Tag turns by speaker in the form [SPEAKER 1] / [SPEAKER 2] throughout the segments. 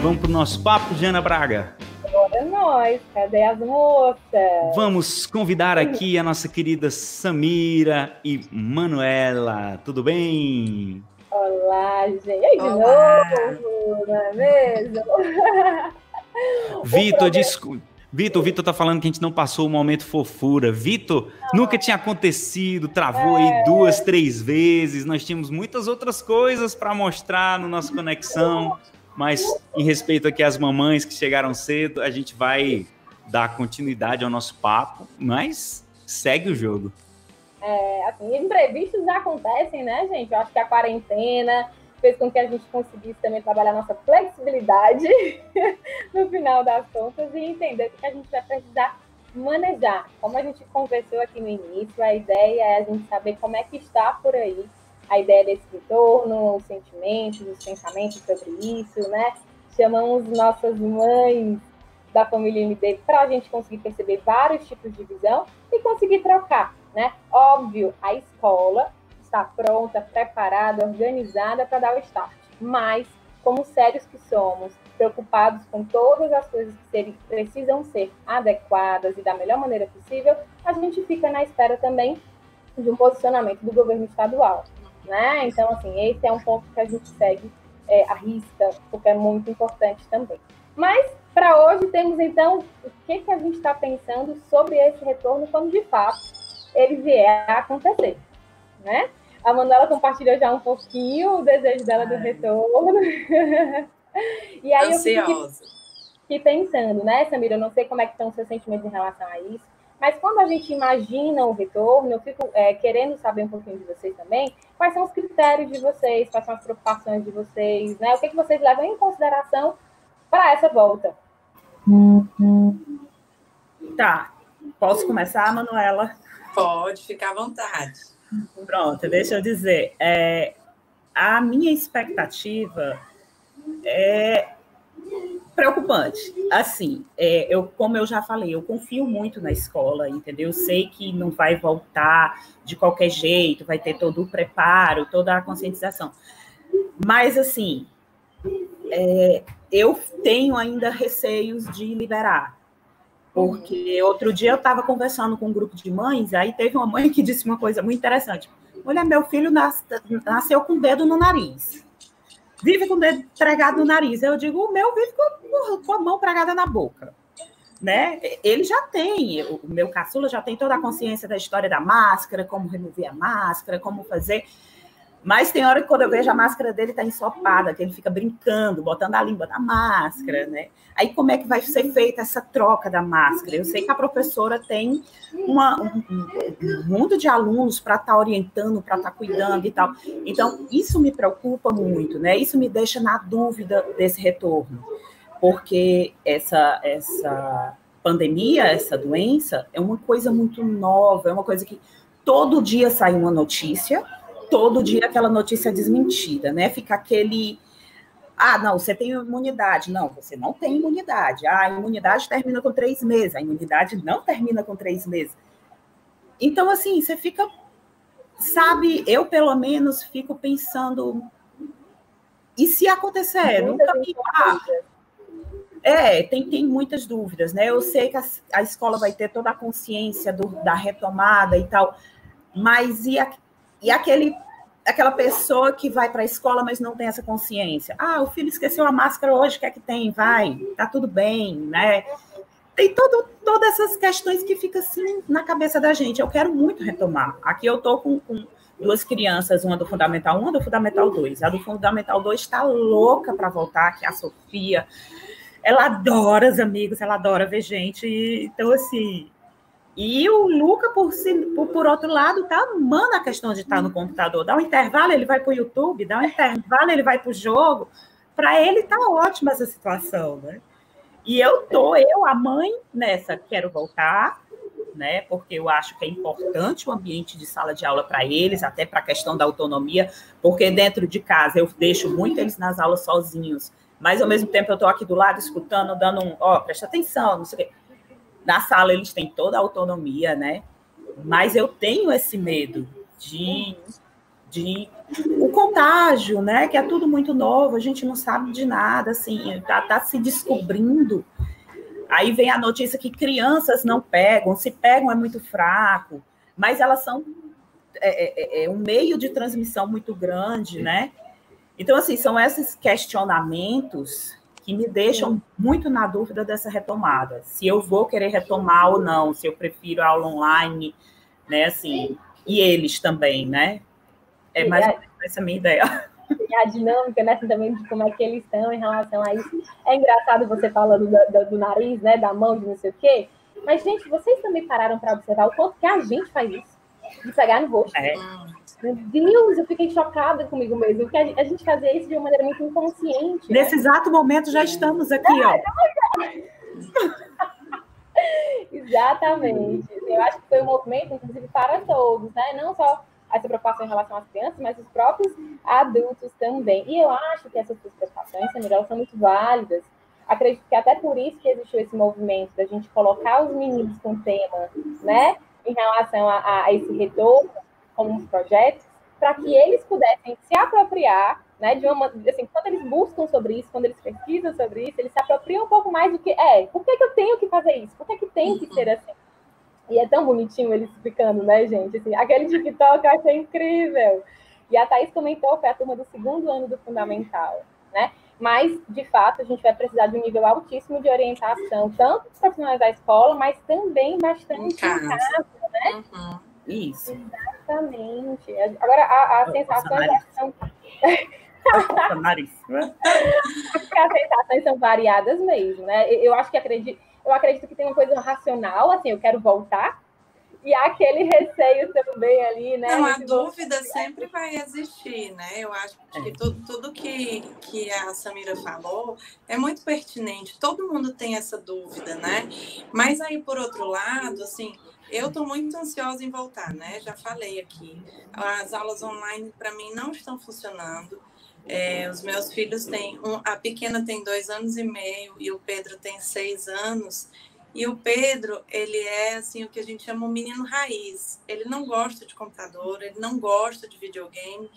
[SPEAKER 1] Vamos pro nosso papo, Jana Braga?
[SPEAKER 2] Bora nós, cadê as moças?
[SPEAKER 1] Vamos convidar aqui a nossa querida Samira e Manuela. Tudo bem?
[SPEAKER 2] Olá, gente. E aí, de novo, não é mesmo?
[SPEAKER 1] Vitor, desculpa. Vitor, Vitor tá falando que a gente não passou o momento fofura. Vitor, nunca tinha acontecido, travou é. aí duas, três vezes. Nós tínhamos muitas outras coisas para mostrar no nosso conexão, mas em respeito aqui às mamães que chegaram cedo, a gente vai dar continuidade ao nosso papo, mas segue o jogo.
[SPEAKER 2] É, assim, imprevistos acontecem, né, gente? Eu acho que a quarentena fez com que a gente conseguisse também trabalhar nossa flexibilidade no final das contas e entender que a gente vai precisar manejar. Como a gente conversou aqui no início, a ideia é a gente saber como é que está por aí a ideia desse retorno, os sentimentos, os pensamentos sobre isso, né? Chamamos nossas mães da família MD para a gente conseguir perceber vários tipos de visão e conseguir trocar, né? Óbvio, a escola está pronta, preparada, organizada para dar o start. Mas, como sérios que somos, preocupados com todas as coisas que ser, precisam ser adequadas e da melhor maneira possível, a gente fica na espera também de um posicionamento do governo estadual. Né? Então, assim, esse é um ponto que a gente segue é, a risca, porque é muito importante também. Mas, para hoje, temos então o que, que a gente está pensando sobre esse retorno quando de fato ele vier a acontecer. Né? A Manuela compartilhou já um pouquinho o desejo dela do retorno.
[SPEAKER 3] e aí Ansiosa.
[SPEAKER 2] eu fiquei pensando, né, Samira? Eu não sei como é que estão os seus sentimentos em relação a isso, mas quando a gente imagina o retorno, eu fico é, querendo saber um pouquinho de vocês também, quais são os critérios de vocês, quais são as preocupações de vocês, né? O que, que vocês levam em consideração para essa volta?
[SPEAKER 4] Tá. Posso começar, Manuela?
[SPEAKER 3] Pode, ficar à vontade.
[SPEAKER 4] Pronto, deixa eu dizer. É, a minha expectativa é preocupante. Assim, é, eu, como eu já falei, eu confio muito na escola, entendeu? Eu sei que não vai voltar de qualquer jeito, vai ter todo o preparo, toda a conscientização. Mas, assim, é, eu tenho ainda receios de liberar. Porque outro dia eu estava conversando com um grupo de mães, aí teve uma mãe que disse uma coisa muito interessante. Olha, meu filho nasceu com o dedo no nariz. Vive com o dedo pregado no nariz. Eu digo, o meu vive com, com a mão pregada na boca. Né? Ele já tem, o meu caçula já tem toda a consciência da história da máscara, como remover a máscara, como fazer. Mas tem hora que quando eu vejo a máscara dele tá ensopada, que ele fica brincando, botando a língua na máscara, né? Aí como é que vai ser feita essa troca da máscara? Eu sei que a professora tem uma, um, um mundo de alunos para estar tá orientando, para estar tá cuidando e tal. Então, isso me preocupa muito, né? Isso me deixa na dúvida desse retorno. Porque essa, essa pandemia, essa doença, é uma coisa muito nova, é uma coisa que todo dia sai uma notícia, todo dia aquela notícia desmentida, né? Fica aquele. Ah, não, você tem imunidade. Não, você não tem imunidade. Ah, a imunidade termina com três meses. A imunidade não termina com três meses. Então, assim, você fica. Sabe, eu pelo menos fico pensando. E se acontecer? Nunca me. Ah, é, tem, tem muitas dúvidas, né? Eu sei que a, a escola vai ter toda a consciência do, da retomada e tal, mas e a, e aquele aquela pessoa que vai para a escola, mas não tem essa consciência. Ah, o filho esqueceu a máscara hoje, o que é que tem? Vai, tá tudo bem, né? Tem todo, todas essas questões que ficam assim na cabeça da gente. Eu quero muito retomar. Aqui eu tô com, com duas crianças, uma do Fundamental 1, uma do Fundamental 2. A do Fundamental 2 está louca para voltar, que é a Sofia. Ela adora os amigos, ela adora ver gente. Então, assim, e o Luca, por, por, por outro lado, tá amando a questão de estar no computador. Dá um intervalo, ele vai para o YouTube, dá um intervalo, ele vai para o jogo. Para ele tá ótima essa situação, né? E eu tô, eu, a mãe, nessa, quero voltar, né? Porque eu acho que é importante o ambiente de sala de aula para eles, até para a questão da autonomia, porque dentro de casa eu deixo muito eles nas aulas sozinhos, mas ao mesmo tempo eu estou aqui do lado escutando, dando um, ó, oh, presta atenção, não sei o quê. Na sala eles têm toda a autonomia, né? Mas eu tenho esse medo de, de o contágio, né? Que é tudo muito novo, a gente não sabe de nada, assim, tá, tá se descobrindo. Aí vem a notícia que crianças não pegam, se pegam é muito fraco, mas elas são é, é, é um meio de transmissão muito grande, né? Então, assim, são esses questionamentos que me deixam muito na dúvida dessa retomada. Se eu vou querer retomar ou não, se eu prefiro a aula online, né? Assim, e eles também, né? É mais ou menos essa a minha ideia.
[SPEAKER 2] E a dinâmica, né, assim, também de como é que eles estão em relação a isso. É engraçado você falando do, do, do nariz, né, da mão, de não sei o quê. Mas, gente, vocês também pararam para observar o quanto que a gente faz isso? De pegar no rosto. É. Meu Deus, eu fiquei chocada comigo mesmo, porque a gente fazia isso de uma maneira muito inconsciente.
[SPEAKER 4] Nesse né? exato momento já estamos aqui, ó.
[SPEAKER 2] Exatamente. Eu acho que foi um movimento, inclusive, para todos, né? Não só essa preocupação em relação às crianças, mas os próprios adultos também. E eu acho que essas preocupações, Samira, são muito válidas. Acredito que até por isso que existiu esse movimento da gente colocar os meninos com tema, né? Em relação a, a esse retorno como uns projetos, para que eles pudessem se apropriar, né, de uma, assim, quando eles buscam sobre isso, quando eles pesquisam sobre isso, eles se apropriam um pouco mais do que, é, por que, que eu tenho que fazer isso? Por que, que tem que ser assim? E é tão bonitinho eles explicando, né, gente? Assim, aquele TikTok eu achei incrível. E a Thaís comentou, foi a turma do segundo ano do Fundamental, né? Mas, de fato, a gente vai precisar de um nível altíssimo de orientação, tanto dos profissionais da escola, mas também bastante em casa, em casa né?
[SPEAKER 4] Uhum. Isso.
[SPEAKER 2] Exatamente. Agora, a, a sensação são...
[SPEAKER 4] nariz. Né?
[SPEAKER 2] As sensações são variadas mesmo, né? Eu acho que acredito, eu acredito que tem uma coisa racional, assim, eu quero voltar, e há aquele receio também ali, né?
[SPEAKER 3] Não, a dúvida sempre vai existir, né? Eu acho que é. tudo, tudo que, que a Samira falou é muito pertinente. Todo mundo tem essa dúvida, né? Mas aí, por outro lado, assim, eu estou muito ansiosa em voltar, né? Já falei aqui. As aulas online, para mim, não estão funcionando. É, os meus filhos têm. Um, a pequena tem dois anos e meio e o Pedro tem seis anos. E o Pedro, ele é assim o que a gente chama um menino raiz. Ele não gosta de computador, ele não gosta de videogame.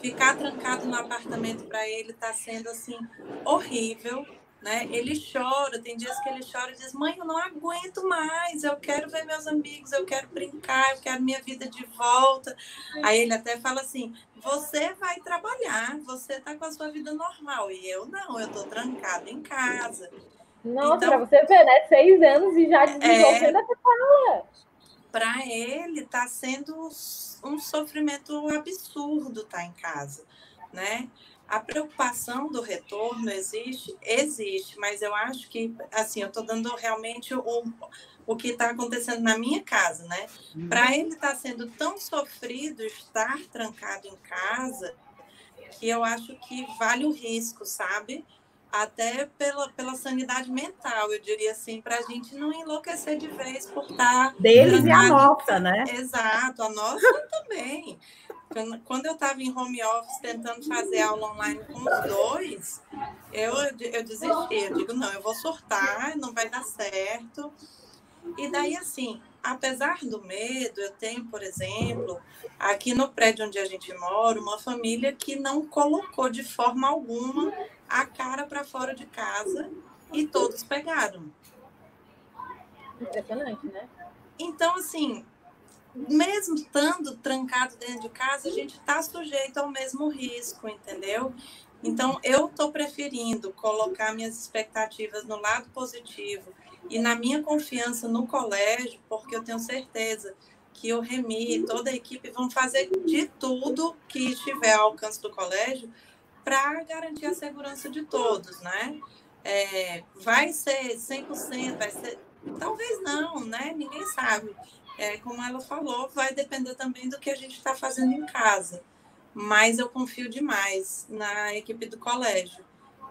[SPEAKER 3] Ficar trancado no apartamento para ele está sendo assim horrível né? Ele chora, tem dias que ele chora e diz: Mãe, eu não aguento mais, eu quero ver meus amigos, eu quero brincar, eu quero minha vida de volta. Aí ele até fala assim: Você vai trabalhar, você está com a sua vida normal, e eu não, eu estou trancada em casa.
[SPEAKER 2] Nossa, então, para você ver, né? Seis anos e já desenvolvendo é, essa fala.
[SPEAKER 3] Para ele, está sendo um sofrimento absurdo estar tá em casa, né? A preocupação do retorno existe? Existe, mas eu acho que, assim, eu estou dando realmente o, o que está acontecendo na minha casa, né? Uhum. Para ele estar tá sendo tão sofrido estar trancado em casa, que eu acho que vale o risco, sabe? Até pela, pela sanidade mental, eu diria assim, para a gente não enlouquecer de vez por estar. Tá
[SPEAKER 4] Deles e a nossa, né?
[SPEAKER 3] Exato, a nossa também. Quando eu estava em home office tentando fazer aula online com os dois, eu, eu desisti. Eu digo, não, eu vou surtar, não vai dar certo. E daí, assim, apesar do medo, eu tenho, por exemplo, aqui no prédio onde a gente mora, uma família que não colocou de forma alguma a cara para fora de casa e todos pegaram.
[SPEAKER 2] Impressionante, né?
[SPEAKER 3] Então, assim, mesmo estando trancado dentro de casa, a gente está sujeito ao mesmo risco, entendeu? Então, eu estou preferindo colocar minhas expectativas no lado positivo e na minha confiança no colégio, porque eu tenho certeza que o Remi e toda a equipe vão fazer de tudo que estiver ao alcance do colégio para garantir a segurança de todos, né? É, vai ser 100%, vai ser... Talvez não, né? Ninguém sabe é, como ela falou, vai depender também do que a gente está fazendo em casa. Mas eu confio demais na equipe do colégio.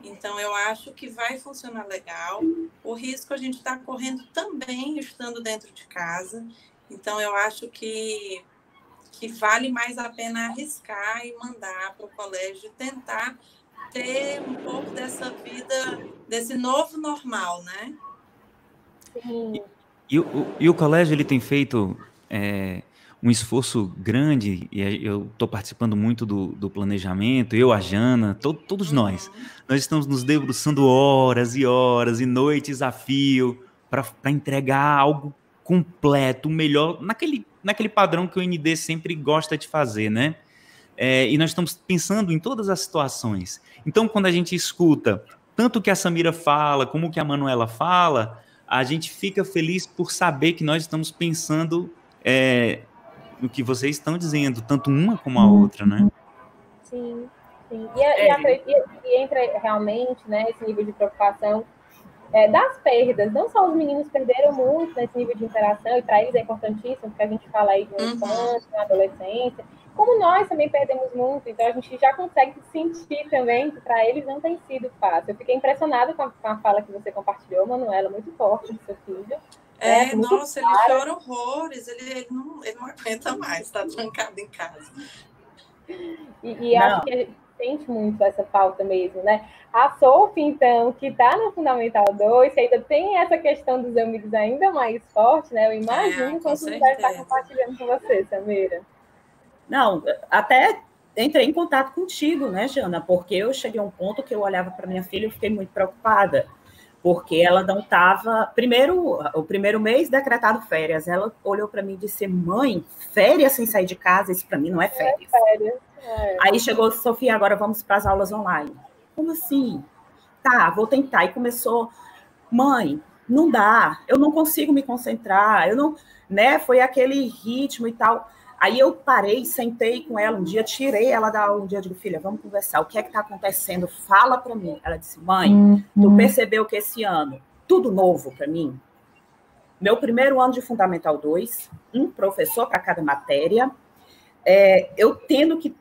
[SPEAKER 3] Então, eu acho que vai funcionar legal. O risco a gente está correndo também estando dentro de casa. Então, eu acho que, que vale mais a pena arriscar e mandar para o colégio tentar ter um pouco dessa vida, desse novo normal, né?
[SPEAKER 1] Sim. E o, e o colégio ele tem feito é, um esforço grande, e eu estou participando muito do, do, planejamento, eu, a Jana, to, todos uhum. nós. Nós estamos nos debruçando horas e horas e noites a fio para entregar algo completo, melhor, naquele, naquele padrão que o ND sempre gosta de fazer, né? É, e nós estamos pensando em todas as situações. Então, quando a gente escuta tanto o que a Samira fala, como o que a Manuela fala, a gente fica feliz por saber que nós estamos pensando é, no que vocês estão dizendo, tanto uma como a outra, né?
[SPEAKER 2] Sim, sim. E, é. e, e entra realmente né, esse nível de preocupação é, das perdas. Não só os meninos perderam muito nesse nível de interação, e para eles é importantíssimo, porque a gente fala aí de uma uhum. infância, uma adolescência, como nós também perdemos muito, então a gente já consegue sentir também que para eles não tem sido fácil. Eu fiquei impressionada com a, com a fala que você compartilhou, Manuela, muito forte do seu filho.
[SPEAKER 3] É, é nossa, ele chora horrores, ele, ele, não, ele não aguenta mais, está trancado em casa.
[SPEAKER 2] E, e acho que a gente sente muito essa falta mesmo, né? A Sophie, então, que está no Fundamental 2, que ainda tem essa questão dos amigos ainda mais forte, né? Eu imagino é, quando você vai estar compartilhando com você, Samira.
[SPEAKER 4] Não, até entrei em contato contigo, né, Jana? Porque eu cheguei a um ponto que eu olhava para minha filha e fiquei muito preocupada, porque ela não estava. Primeiro, o primeiro mês decretado férias, ela olhou para mim e disse: Mãe, férias sem sair de casa? Isso para mim não é férias. É férias. É. Aí chegou, Sofia, agora vamos para as aulas online. Como assim? Tá, vou tentar. E começou, mãe, não dá, eu não consigo me concentrar, eu não, né? Foi aquele ritmo e tal. Aí eu parei, sentei com ela um dia, tirei ela da aula um dia, digo, filha, vamos conversar, o que é que está acontecendo? Fala para mim. Ela disse, mãe, uhum. tu percebeu que esse ano, tudo novo para mim? Meu primeiro ano de Fundamental 2, um professor para cada matéria, é, eu tendo que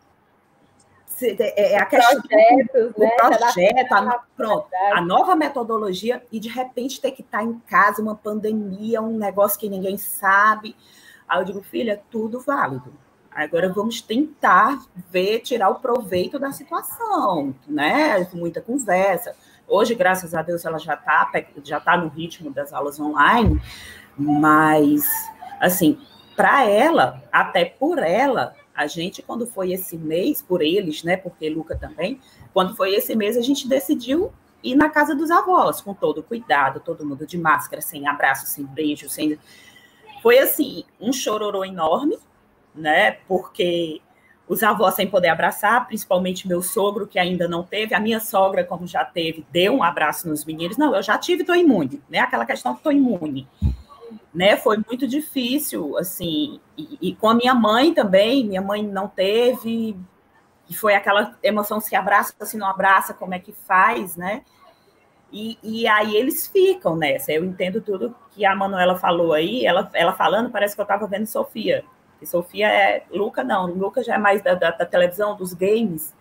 [SPEAKER 4] é, é a questão Projetos, do né? projeto, a, pronto, a nova metodologia e de repente ter que estar tá em casa, uma pandemia, um negócio que ninguém sabe. Aí eu digo, filha, tudo válido. Agora vamos tentar ver, tirar o proveito da situação, né? Com muita conversa. Hoje, graças a Deus, ela já está já tá no ritmo das aulas online, mas, assim, para ela, até por ela, a gente, quando foi esse mês, por eles, né? Porque Luca também, quando foi esse mês, a gente decidiu ir na casa dos avós, com todo cuidado, todo mundo de máscara, sem abraço, sem beijo, sem foi assim, um chororô enorme, né? Porque os avós sem poder abraçar, principalmente meu sogro, que ainda não teve, a minha sogra, como já teve, deu um abraço nos meninos. Não, eu já tive, estou imune, né? Aquela questão que estou imune. Né, foi muito difícil, assim, e, e, com a minha mãe também, minha mãe não teve, e foi aquela emoção se abraça, se não abraça, como é que faz, né? E, e aí eles ficam nessa. Eu entendo tudo que a Manuela falou aí, ela, ela falando, parece que eu estava vendo Sofia. E Sofia é. Luca não, Luca já é mais da, da, da televisão, dos games.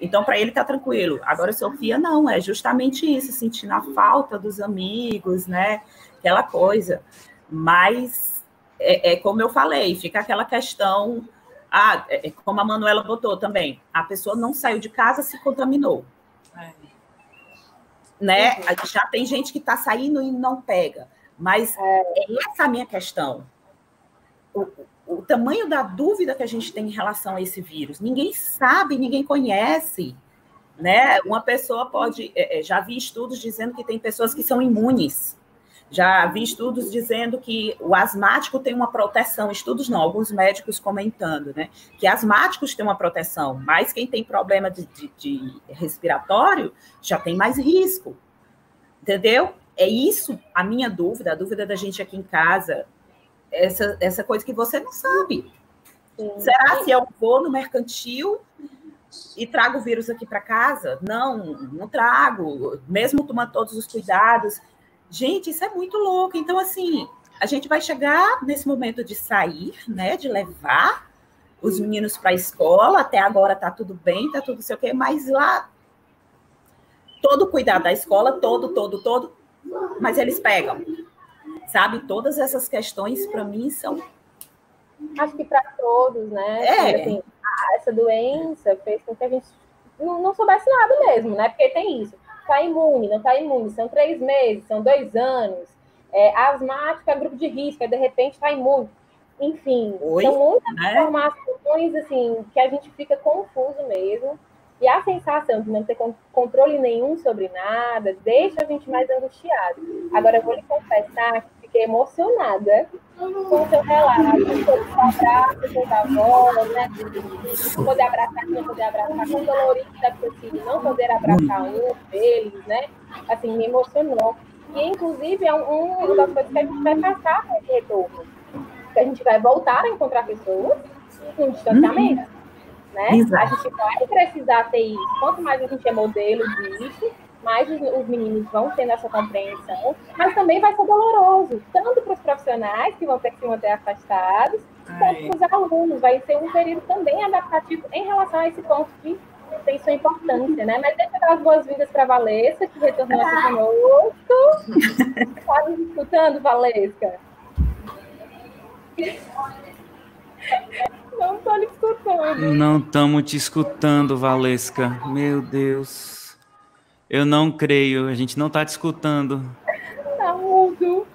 [SPEAKER 4] Então, para ele tá tranquilo. Agora, Sofia não, é justamente isso, sentindo a falta dos amigos, né? Aquela coisa. Mas é, é como eu falei, fica aquela questão. Ah, é, é como a Manuela botou também, a pessoa não saiu de casa, se contaminou. É né? Uhum. Já tem gente que está saindo e não pega. Mas é. é essa a minha questão. O, o tamanho da dúvida que a gente tem em relação a esse vírus. Ninguém sabe, ninguém conhece. Né? Uma pessoa pode. É, é, já vi estudos dizendo que tem pessoas que são imunes. Já vi estudos dizendo que o asmático tem uma proteção, estudos não, alguns médicos comentando, né? Que asmáticos têm uma proteção, mas quem tem problema de, de, de respiratório já tem mais risco. Entendeu? É isso a minha dúvida, a dúvida da gente aqui em casa, essa, essa coisa que você não sabe. Sim. Será se eu vou no mercantil e trago o vírus aqui para casa? Não, não trago. Mesmo tomando todos os cuidados, Gente, isso é muito louco. Então, assim, a gente vai chegar nesse momento de sair, né? De levar os meninos para a escola. Até agora tá tudo bem, tá tudo sei o quê, mas lá todo cuidado da escola, todo, todo, todo, mas eles pegam. Sabe, todas essas questões para mim são
[SPEAKER 2] acho que para todos, né? É. Assim, essa doença fez com que a gente não, não soubesse nada mesmo, né? Porque tem isso está imune, não está imune, são três meses, são dois anos, é, asmático é grupo de risco, aí de repente está imune. enfim, Oi? são muitas né? informações assim que a gente fica confuso mesmo. E a sensação de não ter controle nenhum sobre nada deixa a gente mais angustiado. Agora, eu vou lhe confessar que fiquei emocionada com o seu relato sobre o abraço com a avó, né? Poder abraçar, não poder abraçar, com dolorida, porque assim, não poder abraçar um deles, né? Assim, me emocionou. E, inclusive, é um, uma das coisas que a gente vai passar com esse retorno. Que a gente vai voltar a encontrar pessoas com distanciamento. Uhum. Né? A gente vai precisar ter isso. Quanto mais a gente é modelo disso, mais os, os meninos vão tendo essa compreensão, mas também vai ser doloroso, tanto para os profissionais que vão ter que se manter afastados, quanto para os alunos. Vai ser um período também adaptativo em relação a esse ponto que tem sua importância, né? Mas deixa eu dar as boas-vindas para a Valesca, que retornou aqui conosco. Está me escutando, Valesca? Não estou lhe escutando.
[SPEAKER 1] Não estamos te escutando, Valesca. Meu Deus. Eu não creio. A gente não está te escutando.
[SPEAKER 2] Tá mudo.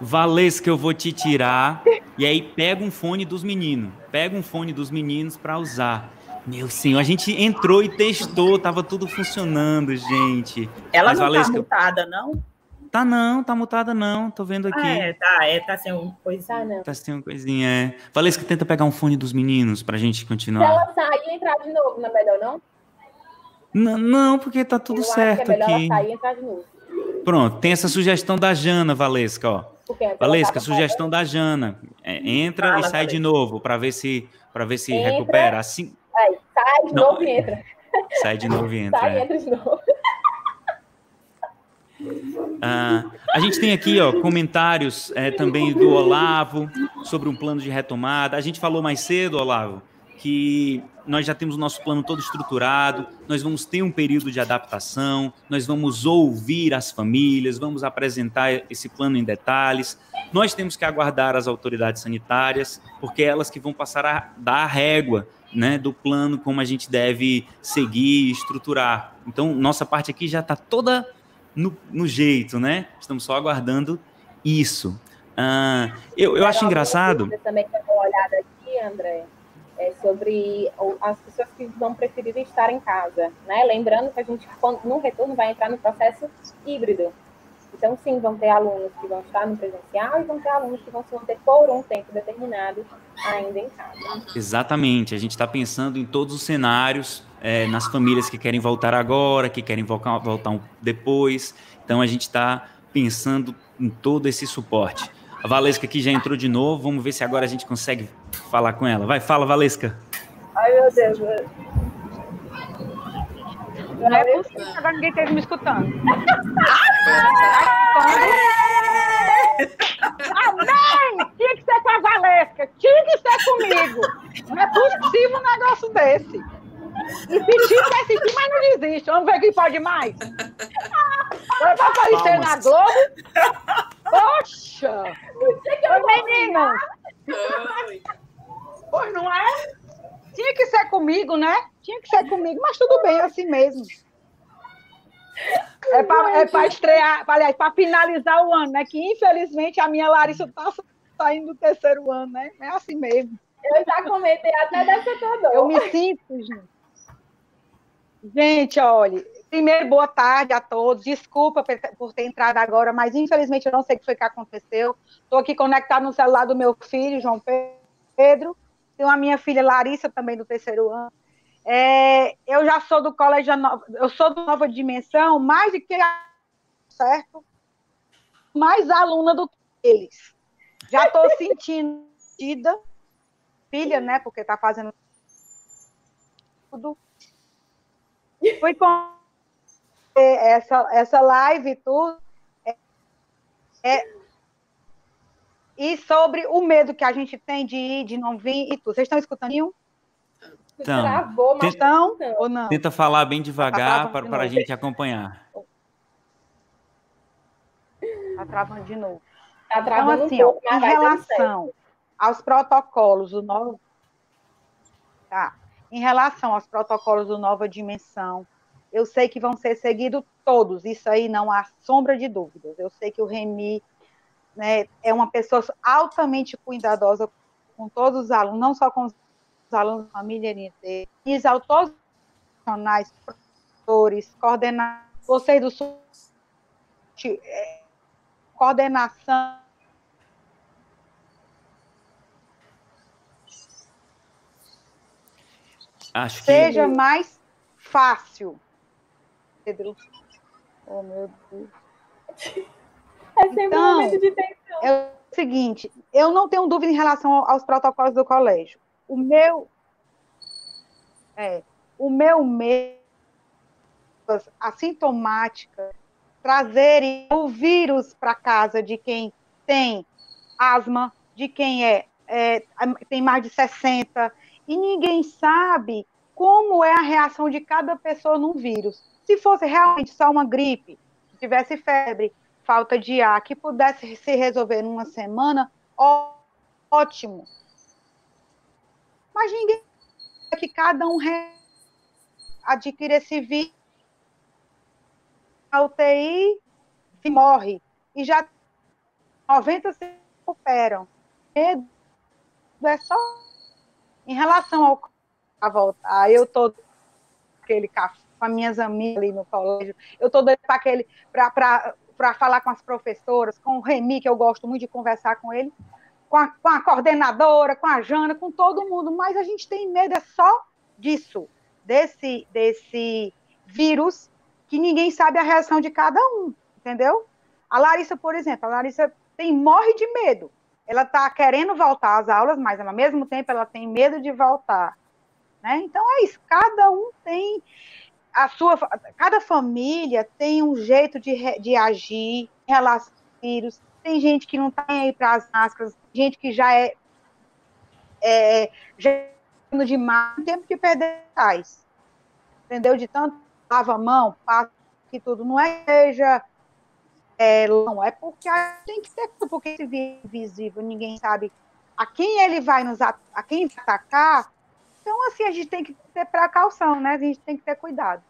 [SPEAKER 1] Valesca, eu vou te tirar. E aí pega um fone dos meninos. Pega um fone dos meninos para usar. Meu senhor, a gente entrou e testou, tava tudo funcionando, gente.
[SPEAKER 4] Ela Mas, não tá Valesca, tá mutada, não?
[SPEAKER 1] Tá não, tá mutada não, tô vendo aqui. Ah,
[SPEAKER 4] é, tá, é, tá sem uma coisinha.
[SPEAKER 2] Tá, não.
[SPEAKER 1] Tá sem uma coisinha, é. Valesca, tenta pegar um fone dos meninos pra gente continuar.
[SPEAKER 2] Se ela sair e entrar de novo, não é melhor não?
[SPEAKER 1] Não, não porque tá tudo
[SPEAKER 2] Eu
[SPEAKER 1] certo
[SPEAKER 2] acho que é melhor
[SPEAKER 1] aqui.
[SPEAKER 2] Ela sair e entrar de novo.
[SPEAKER 1] Pronto, tem essa sugestão da Jana, Valesca, ó. Valesca, sugestão da Jana. É, entra e sai de novo para ver se para ver se entra, recupera. Assim.
[SPEAKER 2] Aí, sai de não, novo e entra.
[SPEAKER 1] Sai de novo e entra.
[SPEAKER 2] Sai é. entra de novo.
[SPEAKER 1] Ah, a gente tem aqui ó, comentários é, também do Olavo sobre um plano de retomada. A gente falou mais cedo, Olavo, que nós já temos o nosso plano todo estruturado, nós vamos ter um período de adaptação, nós vamos ouvir as famílias, vamos apresentar esse plano em detalhes. Nós temos que aguardar as autoridades sanitárias, porque é elas que vão passar a dar a régua né, do plano, como a gente deve seguir e estruturar. Então, nossa parte aqui já está toda no, no jeito, né? Estamos só aguardando isso. Ah, eu, eu acho engraçado.
[SPEAKER 2] Você também quer uma olhada aqui, André, é sobre as pessoas que vão preferir estar em casa, né? Lembrando que a gente, no retorno, vai entrar no processo híbrido. Então, sim, vão ter alunos que vão estar no presencial e vão ter alunos que vão se manter por um tempo determinado ainda em casa.
[SPEAKER 1] Exatamente. A gente está pensando em todos os cenários é, nas famílias que querem voltar agora, que querem voltar, voltar depois. Então a gente está pensando em todo esse suporte. A Valesca aqui já entrou de novo, vamos ver se agora a gente consegue falar com ela. Vai, fala, Valesca.
[SPEAKER 2] Ai, meu Deus.
[SPEAKER 5] Não é possível agora ninguém esteja me escutando. Amém! Tinha que ser com a Valesca, tinha que ser comigo. Não é possível um negócio desse. Insistir, quer insistir, mas não desiste. Vamos ver quem pode mais. Vai aparecer na Globo. Poxa! Oi, meninos! Pois não é? Tinha que ser comigo, né? Tinha que ser comigo, mas tudo bem, assim mesmo. É para é estrear, aliás, para finalizar o ano, né? Que infelizmente a minha Larissa está saindo do terceiro ano, né? É assim mesmo.
[SPEAKER 2] Eu já comentei até dessa toda.
[SPEAKER 5] Eu me sinto, gente. Gente, olha, primeiro, boa tarde a todos. Desculpa por ter entrado agora, mas infelizmente eu não sei o que foi que aconteceu. Estou aqui conectado no celular do meu filho, João Pedro. Tenho a minha filha Larissa, também do terceiro ano. É, eu já sou do colégio, eu sou do Nova Dimensão, mais do que certo? Mais aluna do que eles. Já estou sentindo filha, né? Porque está fazendo tudo Fui com essa, essa live e tudo. É, é, e sobre o medo que a gente tem de ir, de não vir e tudo. Vocês estão escutando nenhum?
[SPEAKER 1] Então,
[SPEAKER 2] Travou, mas
[SPEAKER 5] tenta, não, ou não?
[SPEAKER 1] Tenta falar bem devagar tá para, a gente acompanhar.
[SPEAKER 5] Está travando de novo.
[SPEAKER 2] Tá travando
[SPEAKER 5] então, assim,
[SPEAKER 2] um pouco,
[SPEAKER 5] ó, em relação aos protocolos do novo. Tá. Em relação aos protocolos do Nova Dimensão, eu sei que vão ser seguidos todos, isso aí não há sombra de dúvidas. Eu sei que o Remy né, é uma pessoa altamente cuidadosa com todos os alunos, não só com os alunos da família NT, e a todos os profissionais, professores, coordenadores, vocês do é, coordenação.
[SPEAKER 1] Acho que...
[SPEAKER 5] Seja mais fácil. Pedro. Oh, meu Deus.
[SPEAKER 2] É sempre então, um momento de tensão.
[SPEAKER 5] É o seguinte, eu não tenho dúvida em relação aos protocolos do colégio. O meu é, o meu medo assintomática trazerem o vírus para casa de quem tem asma, de quem é, é, tem mais de 60, e ninguém sabe como é a reação de cada pessoa num vírus. Se fosse realmente só uma gripe, se tivesse febre, falta de ar, que pudesse se resolver numa semana, ótimo. Mas ninguém que cada um adquire esse vírus a UTI e morre. E já 90 se recuperam. Medo é só em relação ao a voltar. Eu tô aquele café com as minhas amigas ali no colégio. Eu tô doida para aquele para falar com as professoras, com o Remi, que eu gosto muito de conversar com ele, com a, com a coordenadora, com a Jana, com todo mundo, mas a gente tem medo é só disso, desse desse vírus que ninguém sabe a reação de cada um, entendeu? A Larissa, por exemplo, a Larissa tem morre de medo. Ela está querendo voltar às aulas, mas ao mesmo tempo ela tem medo de voltar. Né? Então é isso, cada um tem a sua, cada família tem um jeito de, de agir em relação ao vírus. Tem gente que não está aí para as máscaras, gente que já é, é já é demais, tem tempo de perder mais. Entendeu? De tanto lava a mão, passa que tudo. Não é que seja. É, não, é porque tem que ter, porque esse invisível, ninguém sabe a quem ele vai nos a quem vai atacar. Então, assim, a gente tem que ter precaução, né? A gente tem que ter cuidado.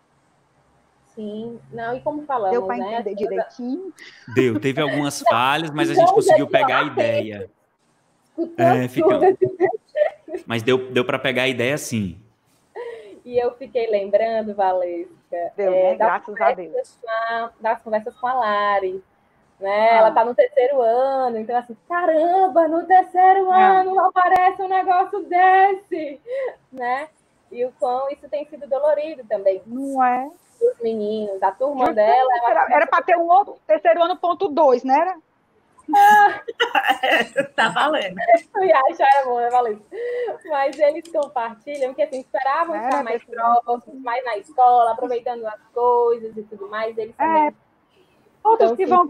[SPEAKER 2] Sim, não, e como falamos,
[SPEAKER 5] Deu para
[SPEAKER 2] né?
[SPEAKER 5] entender direitinho?
[SPEAKER 1] Deu, teve algumas falhas, mas a gente conseguiu pegar a ideia. É, fica... Mas deu, deu para pegar a ideia sim.
[SPEAKER 2] E eu fiquei lembrando,
[SPEAKER 5] Deu, é, né? Graças a Deus.
[SPEAKER 2] A, das conversas com a Lari. Né? Ah. Ela está no terceiro ano, então assim, caramba, no terceiro ah. ano aparece um negócio desse, né? E o quão isso tem sido dolorido também.
[SPEAKER 5] Não é?
[SPEAKER 2] Os meninos, a turma eu dela.
[SPEAKER 5] Era para ter um outro terceiro ano ponto dois, né?
[SPEAKER 4] Tá valendo.
[SPEAKER 2] Eu ia achar era bom, né, Valendo? Mas eles compartilham que assim, esperavam é, estar mais próximos, mais na escola, aproveitando as coisas e tudo mais. Eles também. É.
[SPEAKER 5] Outros então, que vão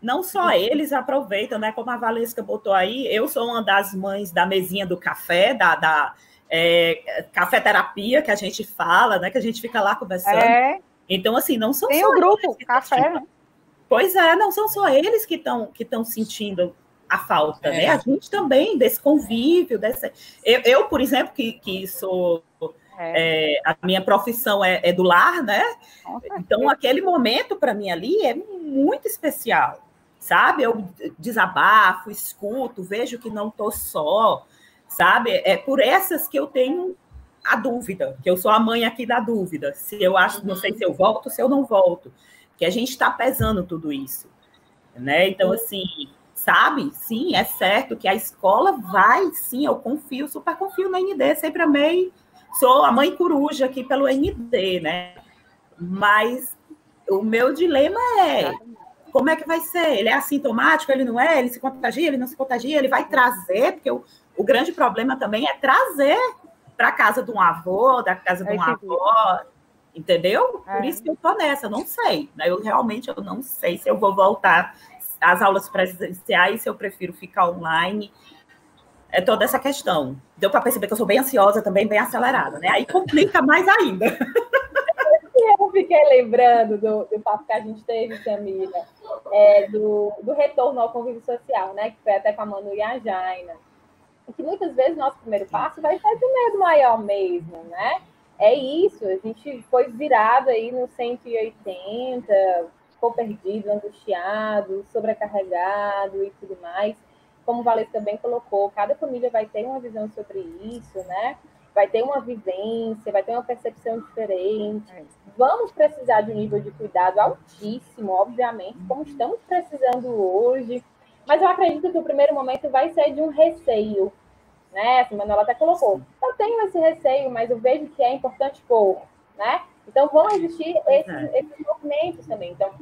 [SPEAKER 4] não só eles aproveitam, né? Como a Valesca botou aí, eu sou uma das mães da mesinha do café, da, da é, café terapia que a gente fala, né? Que a gente fica lá conversando. É. Então, assim, não são
[SPEAKER 5] Tem só o grupo, café, né?
[SPEAKER 4] Pois é, não são só eles que estão que estão sentindo a falta, né? é. né? A gente também, desse convívio, dessa... Eu, eu por exemplo, que, que sou... É. É, a minha profissão é, é do lar, né? Então, aquele momento para mim ali é muito especial, sabe? Eu desabafo, escuto, vejo que não estou só, sabe? É por essas que eu tenho a dúvida, que eu sou a mãe aqui da dúvida. Se eu acho, não sei se eu volto, se eu não volto que a gente está pesando tudo isso, né? Então, assim, sabe? Sim, é certo que a escola vai, sim, eu confio, super confio na ND, sempre amei, sou a mãe coruja aqui pelo ND, né? Mas o meu dilema é como é que vai ser? Ele é assintomático, ele não é? Ele se contagia, ele não se contagia, ele vai trazer, porque o, o grande problema também é trazer para casa de um avô, da casa de um avó, entendeu? É. Por isso que eu tô nessa, não sei. Né? Eu realmente eu não sei se eu vou voltar às aulas presenciais, se eu prefiro ficar online. É toda essa questão. Deu para perceber que eu sou bem ansiosa também, bem acelerada, né? Aí complica mais ainda.
[SPEAKER 2] Eu fiquei lembrando do, do papo que a gente teve, Camila, é, do, do retorno ao convívio social, né? Que foi até com a Manu e a Jaina. E que muitas vezes nosso primeiro passo vai ser do medo maior mesmo, né? É isso, a gente foi virado aí no 180, ficou perdido, angustiado, sobrecarregado e tudo mais. como o Valesca bem colocou, cada família vai ter uma visão sobre isso, né? Vai ter uma vivência, vai ter uma percepção diferente. É. Vamos precisar de um nível de cuidado altíssimo, obviamente, como estamos precisando hoje. Mas eu acredito que o primeiro momento vai ser de um receio, né? Assim, a Manuela até colocou. Eu tenho esse receio, mas eu vejo que é importante pôr, né? Então vão existir esses, esses movimentos também. Então,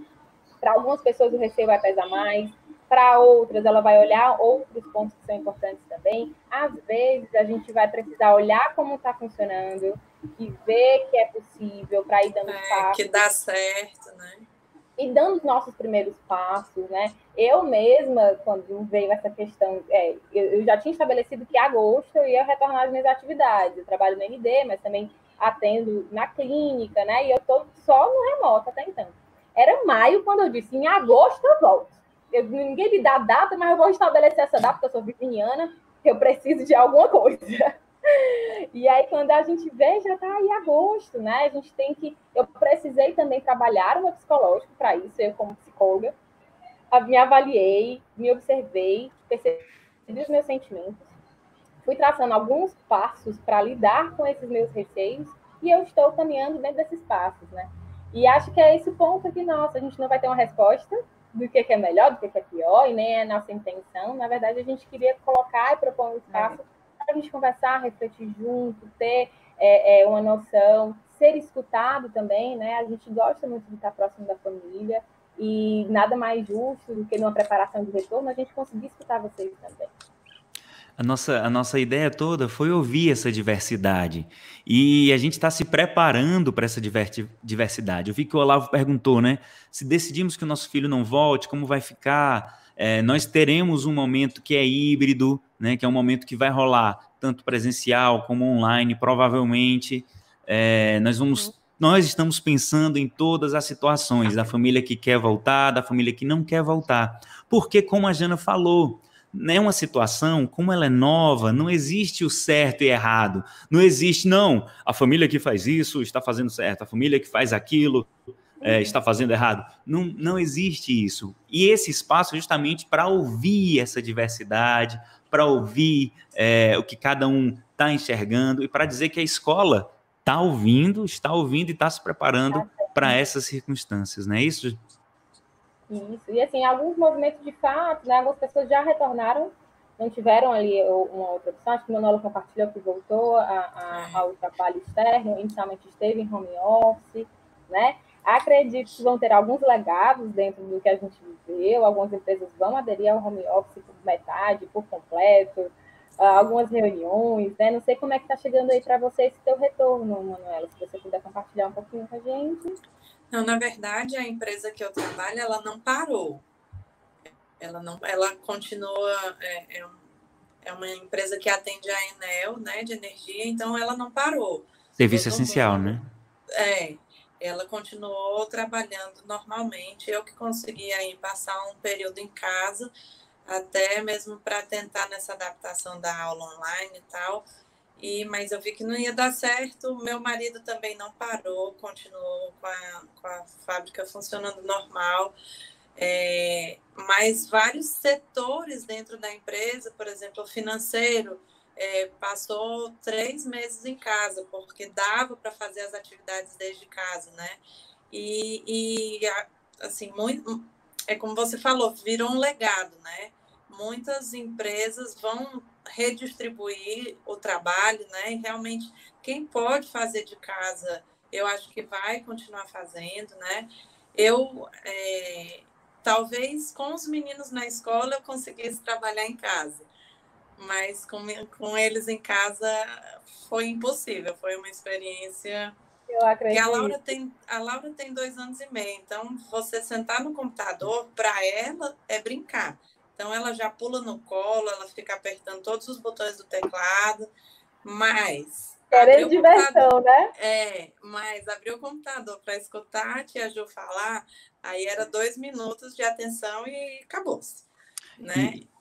[SPEAKER 2] para algumas pessoas o receio vai pesar mais, para outras ela vai olhar outros pontos que são importantes também. Às vezes a gente vai precisar olhar como está funcionando e ver que é possível para ir dando é, passos.
[SPEAKER 3] Que dá certo, né?
[SPEAKER 2] E dando os nossos primeiros passos, né? Eu mesma, quando veio essa questão, é, eu, já tinha estabelecido que agosto eu ia retornar às minhas atividades. Eu trabalho no ND, mas também atendo na clínica, né? E eu estou só no remoto até então. Era maio quando eu disse, em agosto eu volto eu, ninguém me dá data, mas eu vou estabelecer essa data, porque eu sou virginiana, eu preciso de alguma coisa. E aí, quando a gente vê, já está aí agosto, né? A gente tem que. Eu precisei também trabalhar o meu psicológico para isso, eu, como psicóloga. Me avaliei, me observei, percebi os meus sentimentos, fui traçando alguns passos para lidar com esses meus receios e eu estou caminhando dentro desses passos, né? E acho que é esse ponto que, nossa, a gente não vai ter uma resposta, do que, é melhor, do que, é pior, e nem é nossa intenção. Na verdade, a gente queria colocar e propor um espaço é. Para a gente conversar, refletir junto, ter é, é, uma noção, ser escutado também, né? A gente gosta muito de estar próximo da família e nada mais justo do que numa preparação de retorno a gente conseguir escutar vocês também
[SPEAKER 1] a nossa, a nossa ideia toda foi ouvir essa diversidade. E a gente está se preparando para essa diversidade. Eu vi que o Olavo perguntou, né? Se decidimos que o nosso filho não volte, como vai ficar? É, nós teremos um momento que é híbrido, né? Que é um momento que vai rolar tanto presencial como online, provavelmente. É, nós vamos. Nós estamos pensando em todas as situações, da família que quer voltar, da família que não quer voltar. Porque, como a Jana falou, é uma situação, como ela é nova, não existe o certo e errado. Não existe, não, a família que faz isso está fazendo certo, a família que faz aquilo é, está fazendo errado. Não, não existe isso. E esse espaço é justamente para ouvir essa diversidade, para ouvir é, o que cada um está enxergando e para dizer que a escola está ouvindo, está ouvindo e está se preparando para essas circunstâncias, não é isso?
[SPEAKER 2] Isso. E assim, alguns movimentos de fato, né, algumas pessoas já retornaram, não tiveram ali uma outra opção. Acho que o Manolo compartilhou que voltou a, a, ao trabalho externo, inicialmente esteve em home office, né? Acredito que vão ter alguns legados dentro do que a gente viveu, algumas empresas vão aderir ao home office por metade, por completo, uh, algumas reuniões, né? Não sei como é que está chegando aí para você esse teu retorno, Manuela, se você puder compartilhar um pouquinho com a gente.
[SPEAKER 3] Não, na verdade, a empresa que eu trabalho, ela não parou. Ela não, ela continua é, é, é uma empresa que atende a Enel, né, de energia, então ela não parou.
[SPEAKER 1] Serviço essencial, mundo, né?
[SPEAKER 3] É, ela continuou trabalhando normalmente. Eu que consegui aí passar um período em casa, até mesmo para tentar nessa adaptação da aula online e tal. E, mas eu vi que não ia dar certo. Meu marido também não parou, continuou com a, com a fábrica funcionando normal. É, mas vários setores dentro da empresa, por exemplo, o financeiro, é, passou três meses em casa, porque dava para fazer as atividades desde casa, né? E, e assim, muito, é como você falou, virou um legado, né? Muitas empresas vão redistribuir o trabalho, né? E realmente, quem pode fazer de casa, eu acho que vai continuar fazendo, né? Eu, é, talvez com os meninos na escola eu conseguisse trabalhar em casa, mas com, com eles em casa foi impossível, foi uma experiência.
[SPEAKER 2] Eu acredito.
[SPEAKER 3] E a Laura tem, a Laura tem dois anos e meio, então você sentar no computador, para ela, é brincar. Então ela já pula no colo, ela fica apertando todos os botões do teclado, mas.
[SPEAKER 2] Querendo diversão, né?
[SPEAKER 3] É, mas abriu o computador para escutar a tia Ju falar, aí era dois minutos de atenção e acabou-se. Né? E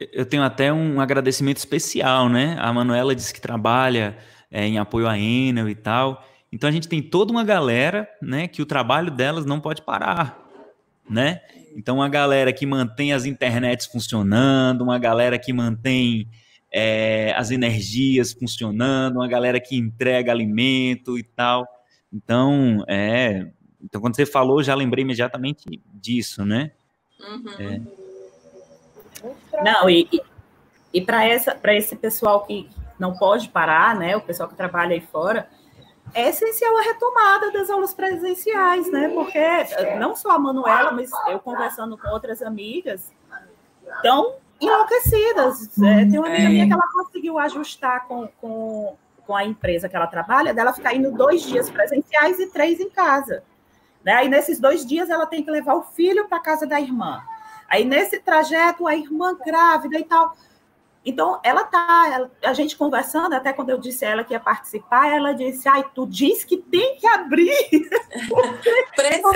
[SPEAKER 1] eu tenho até um agradecimento especial, né? A Manuela disse que trabalha é, em apoio à Enel e tal. Então a gente tem toda uma galera, né, que o trabalho delas não pode parar. né? Então, uma galera que mantém as internets funcionando, uma galera que mantém é, as energias funcionando, uma galera que entrega alimento e tal. Então, é, então quando você falou, já lembrei imediatamente disso, né? Uhum.
[SPEAKER 4] É. Não, e, e para esse pessoal que não pode parar, né? O pessoal que trabalha aí fora, é essencial a retomada das aulas presenciais, né? Porque não só a Manuela, mas eu conversando com outras amigas, estão enlouquecidas. É, tem uma amiga é. minha que ela conseguiu ajustar com, com, com a empresa que ela trabalha, dela ficar indo dois dias presenciais e três em casa. Né? Aí nesses dois dias ela tem que levar o filho para casa da irmã. Aí nesse trajeto a irmã grávida e tal. Então, ela tá, a gente conversando, até quando eu disse a ela que ia participar, ela disse: Ai, tu diz que tem que abrir.
[SPEAKER 3] Precisa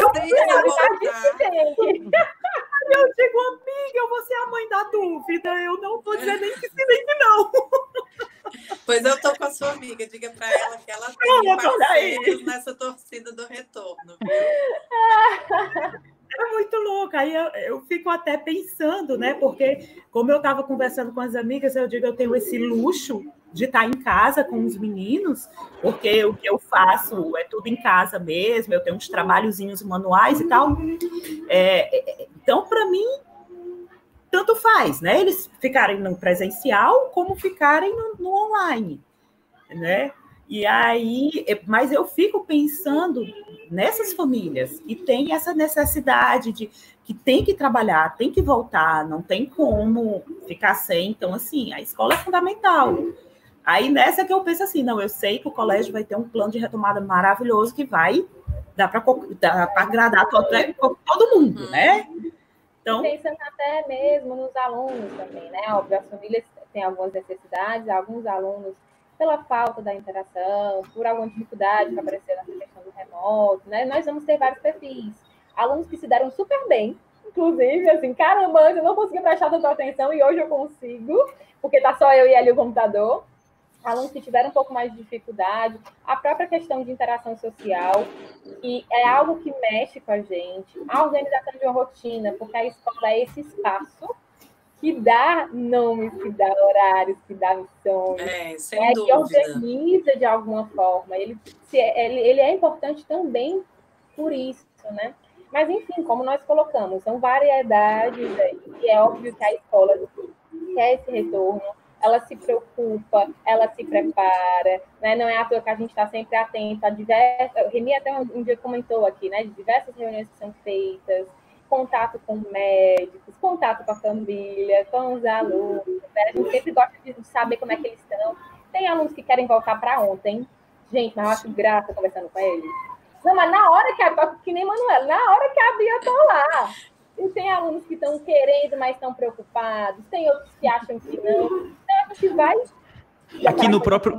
[SPEAKER 4] Eu digo, amiga, eu vou ser a mãe da dúvida. Eu não estou dizendo nem que sim, nem que não.
[SPEAKER 3] Pois eu tô com a sua amiga, diga para ela que ela tem parceiros nessa torcida do retorno. Viu?
[SPEAKER 4] é muito louca. Aí eu, eu, fico até pensando, né? Porque, como eu estava conversando com as amigas, eu digo, eu tenho esse luxo de estar em casa com os meninos, porque o que eu faço é tudo em casa mesmo, eu tenho uns trabalhozinhos manuais e tal. É, é então, para mim, tanto faz, né? Eles ficarem no presencial como ficarem no, no online, né? E aí, mas eu fico pensando nessas famílias que têm essa necessidade de que tem que trabalhar, tem que voltar, não tem como ficar sem. Então, assim, a escola é fundamental. Aí nessa que eu penso assim, não, eu sei que o colégio vai ter um plano de retomada maravilhoso que vai dar para agradar todo, todo mundo, né?
[SPEAKER 2] Então, pensando até mesmo nos alunos também, né? Óbvio, as famílias têm algumas necessidades, alguns alunos pela falta da interação, por alguma dificuldade que apareceu nessa questão do remoto, né? Nós vamos ter vários perfis. Alunos que se deram super bem, inclusive, assim, caramba, eu não conseguia prestar tanta atenção e hoje eu consigo, porque tá só eu e ali o computador. Alunos que tiveram um pouco mais de dificuldade, a própria questão de interação social, e é algo que mexe com a gente, a organização de uma rotina, porque a escola é esse espaço que dá nomes, que dá horários, que dá missões,
[SPEAKER 3] é, sem é, que
[SPEAKER 2] organiza de alguma forma. Ele, é, ele, ele é importante também por isso, né? Mas, enfim, como nós colocamos, são variedades aí, e é óbvio que a escola quer esse retorno, ela se preocupa, ela se prepara, né? Não é à toa que a gente está sempre atento a diversas. O Remy até um, um dia comentou aqui, né? De diversas reuniões que são feitas, contato com médicos, contato com a família, com os alunos. Né? A gente sempre gosta de saber como é que eles estão. Tem alunos que querem voltar para ontem. Gente, mas eu acho graça conversando com eles. Não, mas na hora que a que nem Manuela, na hora que a Bia tá lá. E tem alunos que estão querendo, mas estão preocupados. Tem outros que acham que não. Então a gente vai
[SPEAKER 1] Aqui no próprio,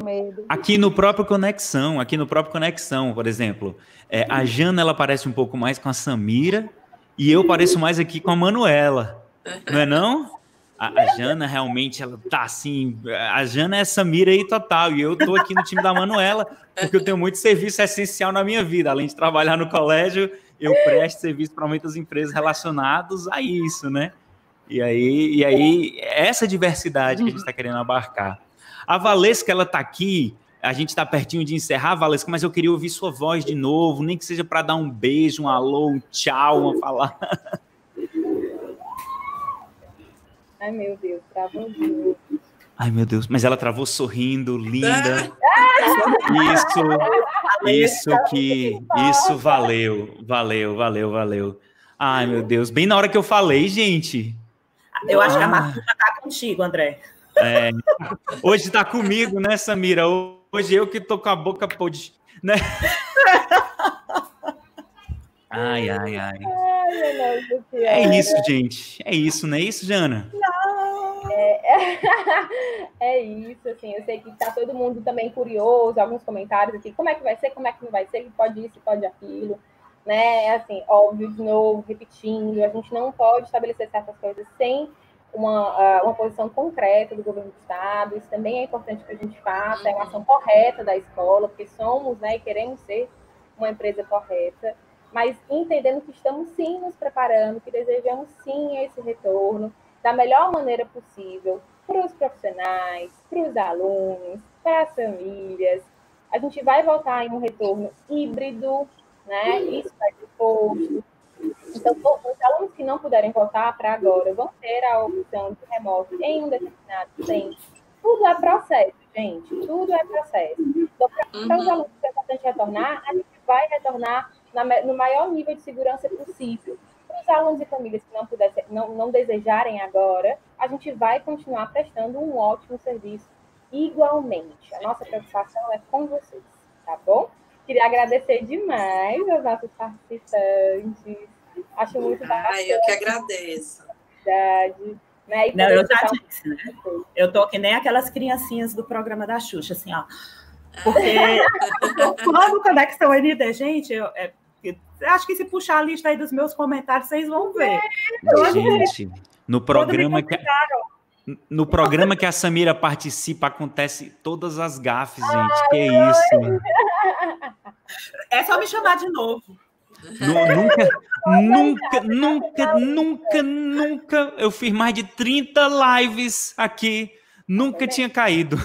[SPEAKER 1] aqui no próprio conexão, aqui no próprio conexão, por exemplo, é, a Jana ela parece um pouco mais com a Samira e eu pareço mais aqui com a Manuela, não é não? A, a, Jana realmente, ela tá assim, a Jana é essa mira aí total, e eu tô aqui no time da Manuela, porque eu tenho muito serviço essencial na minha vida, além de trabalhar no colégio, eu presto serviço para muitas empresas relacionados a isso, né? E aí, e aí essa diversidade que a gente está querendo abarcar. A Valesca, ela tá aqui a gente está pertinho de encerrar, Valesca, mas eu queria ouvir sua voz de novo, nem que seja para dar um beijo, um alô, um tchau, uma falar.
[SPEAKER 2] Ai, meu Deus, travou de
[SPEAKER 1] Ai, meu Deus, mas ela travou sorrindo, linda. Isso, isso que, isso valeu, valeu, valeu, valeu. Ai, meu Deus, bem na hora que eu falei, gente.
[SPEAKER 4] Eu acho que a Marta está contigo, André.
[SPEAKER 1] É, hoje está comigo, né, Samira? Hoje eu que tô com a boca podre, né? Ai, ai, ai. ai é isso, gente. É isso, não é isso, Jana?
[SPEAKER 2] Não. É, é, isso, assim. Eu sei que tá todo mundo também curioso, alguns comentários aqui. Como é que vai ser? Como é que não vai ser? Pode isso, pode aquilo. Né? Assim, óbvio, de novo, repetindo, a gente não pode estabelecer certas coisas sem uma, uma posição concreta do governo do Estado, isso também é importante que a gente faça, é uma ação correta da escola, porque somos né, e queremos ser uma empresa correta. mas entendendo que estamos sim nos preparando, que desejamos sim esse retorno da melhor maneira possível para os profissionais, para os alunos, para as famílias. A gente vai voltar em um retorno híbrido, né? Isso vai ser posto. Então, os alunos que não puderem voltar para agora vão ter a opção de remoto em um determinado tempo. Tudo é processo, gente. Tudo é processo. Então, para os alunos que é importante retornar, a gente vai retornar na, no maior nível de segurança possível. Para os alunos e famílias que não, pudessem, não, não desejarem agora, a gente vai continuar prestando um ótimo serviço igualmente. A nossa preocupação é com vocês, tá bom? Queria agradecer demais aos nossos participantes. Acho muito bacana.
[SPEAKER 3] Ai, eu que agradeço.
[SPEAKER 2] Né?
[SPEAKER 4] Não, eu já disse, né? Eu tô que nem aquelas criancinhas do programa da Xuxa, assim, ó. Porque quando Conexão ND, gente, eu, é, acho que se puxar a lista aí dos meus comentários, vocês vão ver.
[SPEAKER 1] Gente, no programa que. No programa que a Samira participa, acontece todas as gafes, gente. Ai, que é isso?
[SPEAKER 4] É só me chamar de novo.
[SPEAKER 1] nunca, nunca, nunca, nunca, nunca. Eu fiz mais de 30 lives aqui. Nunca tinha caído.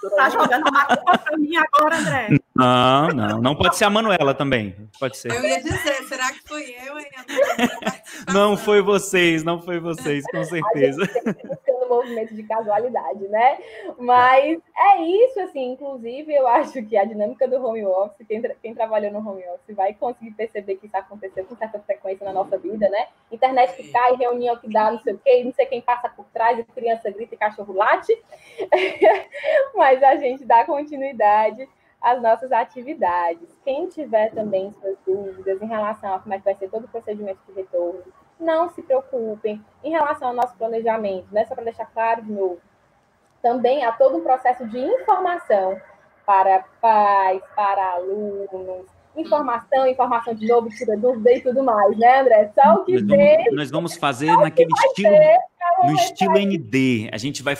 [SPEAKER 4] Tu tá jogando uma culpa pra mim agora, André?
[SPEAKER 1] Não, não. Não pode ser a Manuela também. Pode ser.
[SPEAKER 3] Eu ia dizer, será que foi eu, hein?
[SPEAKER 1] Não foi vocês, não foi vocês, com certeza.
[SPEAKER 2] Buscando movimento de casualidade, né? Mas é isso, assim. Inclusive, eu acho que a dinâmica do home office, quem, tra quem trabalhou no home office vai conseguir perceber que isso aconteceu com certa frequência na nossa vida, né? Internet que cai, reunião que dá, não sei o quê, não sei quem passa por trás, criança grita e cachorro late. Mas a gente dá continuidade às nossas atividades. Quem tiver também suas dúvidas em relação a como é que vai ser todo o procedimento de retorno, não se preocupem. Em relação ao nosso planejamento, né, só para deixar claro de novo, também há todo um processo de informação para pais, para alunos, informação, informação de novo, tira dúvida e tudo mais, né, André? Só o que
[SPEAKER 1] nós vamos, nós vamos fazer naquele estilo, no estilo ND. A gente, vai,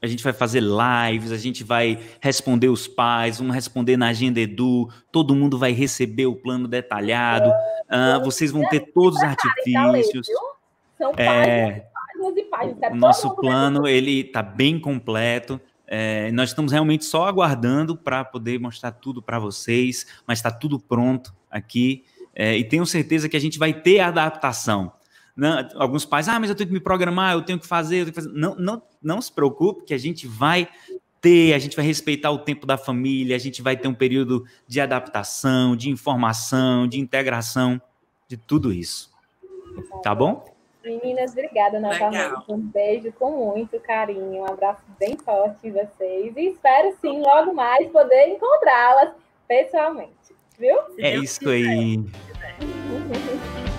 [SPEAKER 1] a gente vai fazer lives, a gente vai responder os pais, vamos responder na Agenda Edu, todo mundo vai receber o plano detalhado, uh, vocês vão ter todos os artifícios. São é, páginas e páginas. Nosso plano, ele está bem completo. É, nós estamos realmente só aguardando para poder mostrar tudo para vocês, mas está tudo pronto aqui. É, e tenho certeza que a gente vai ter adaptação. Não, alguns pais, ah, mas eu tenho que me programar, eu tenho que fazer, eu tenho que fazer. Não, não, não se preocupe, que a gente vai ter, a gente vai respeitar o tempo da família, a gente vai ter um período de adaptação, de informação, de integração, de tudo isso. Tá bom?
[SPEAKER 2] Meninas, obrigada novamente. Um beijo com muito carinho, um abraço bem forte em vocês e espero sim logo mais poder encontrá-las pessoalmente, viu?
[SPEAKER 1] É isso aí.